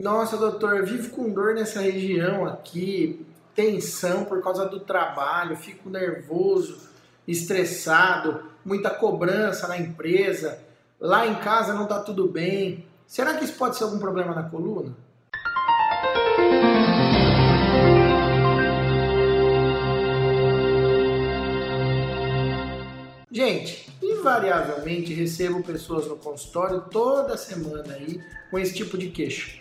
Nossa, doutor, vivo com dor nessa região aqui, tensão por causa do trabalho, fico nervoso, estressado, muita cobrança na empresa, lá em casa não tá tudo bem. Será que isso pode ser algum problema na coluna? Gente, invariavelmente recebo pessoas no consultório toda semana aí com esse tipo de queixo.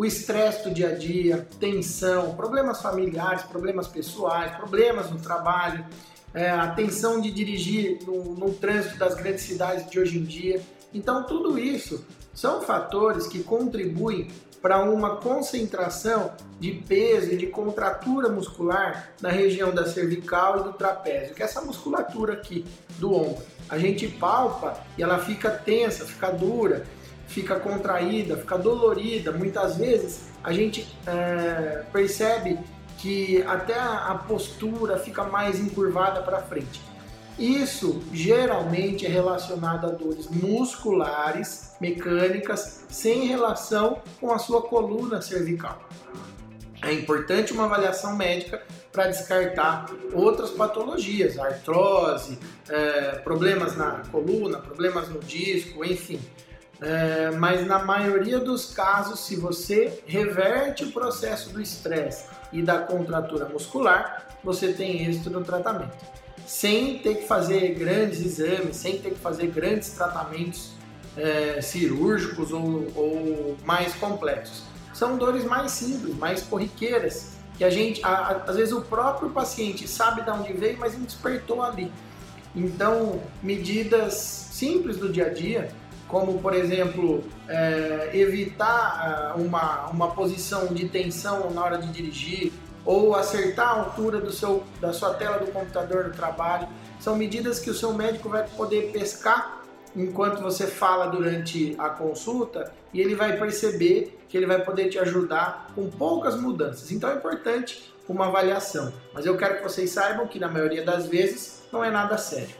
O estresse do dia a dia, tensão, problemas familiares, problemas pessoais, problemas no trabalho, é, a tensão de dirigir no, no trânsito das grandes cidades de hoje em dia. Então, tudo isso são fatores que contribuem para uma concentração de peso e de contratura muscular na região da cervical e do trapézio, que é essa musculatura aqui do ombro. A gente palpa e ela fica tensa, fica dura, fica contraída, fica dolorida. Muitas vezes a gente é, percebe que até a postura fica mais encurvada para frente. Isso geralmente é relacionado a dores musculares, mecânicas, sem relação com a sua coluna cervical. É importante uma avaliação médica para descartar outras patologias, artrose, é, problemas na coluna, problemas no disco, enfim. É, mas na maioria dos casos, se você reverte o processo do estresse e da contratura muscular, você tem êxito no tratamento sem ter que fazer grandes exames, sem ter que fazer grandes tratamentos é, cirúrgicos ou, ou, mais complexos. São dores mais simples, mais corriqueiras, que a gente, a, às vezes o próprio paciente sabe de onde veio, mas não despertou ali. Então, medidas simples do dia a dia, como por exemplo é, evitar uma, uma posição de tensão na hora de dirigir, ou acertar a altura do seu, da sua tela do computador no trabalho. São medidas que o seu médico vai poder pescar enquanto você fala durante a consulta e ele vai perceber que ele vai poder te ajudar com poucas mudanças. Então é importante uma avaliação, mas eu quero que vocês saibam que na maioria das vezes não é nada sério.